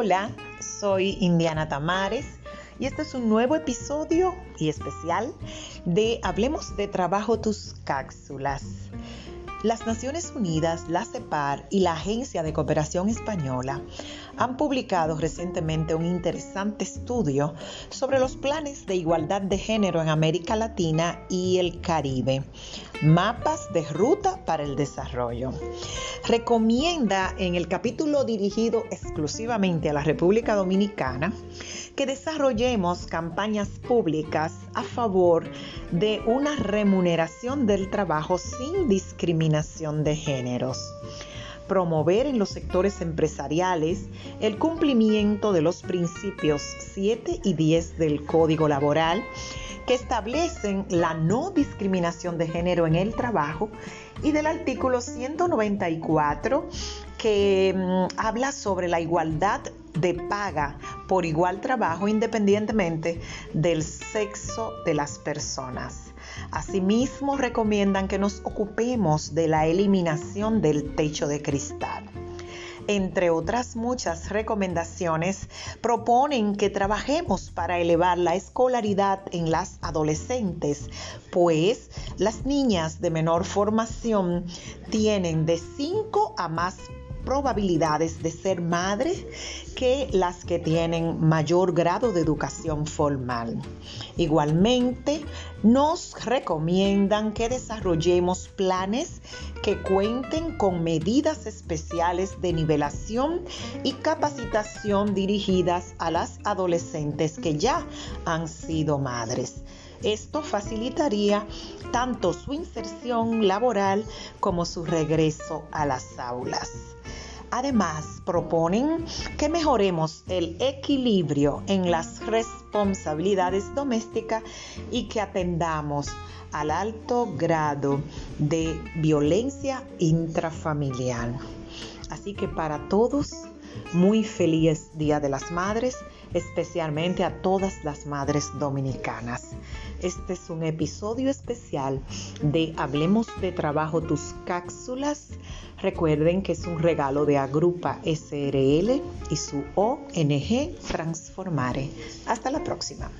Hola, soy Indiana Tamares y este es un nuevo episodio y especial de Hablemos de Trabajo Tus Cápsulas. Las Naciones Unidas, la CEPAR y la Agencia de Cooperación Española han publicado recientemente un interesante estudio sobre los planes de igualdad de género en América Latina y el Caribe, mapas de ruta para el desarrollo. Recomienda en el capítulo dirigido exclusivamente a la República Dominicana que desarrollemos campañas públicas a favor de una remuneración del trabajo sin discriminación de géneros promover en los sectores empresariales el cumplimiento de los principios 7 y 10 del Código Laboral que establecen la no discriminación de género en el trabajo y del artículo 194 que mm, habla sobre la igualdad de paga por igual trabajo independientemente del sexo de las personas. Asimismo, recomiendan que nos ocupemos de la eliminación del techo de cristal. Entre otras muchas recomendaciones, proponen que trabajemos para elevar la escolaridad en las adolescentes, pues las niñas de menor formación tienen de 5 a más probabilidades de ser madres que las que tienen mayor grado de educación formal. Igualmente, nos recomiendan que desarrollemos planes que cuenten con medidas especiales de nivelación y capacitación dirigidas a las adolescentes que ya han sido madres. Esto facilitaría tanto su inserción laboral como su regreso a las aulas. Además, proponen que mejoremos el equilibrio en las responsabilidades domésticas y que atendamos al alto grado de violencia intrafamiliar. Así que para todos, muy feliz Día de las Madres, especialmente a todas las madres dominicanas. Este es un episodio especial de Hablemos de Trabajo Tus Cápsulas. Recuerden que es un regalo de Agrupa SRL y su ONG Transformare. Hasta la próxima.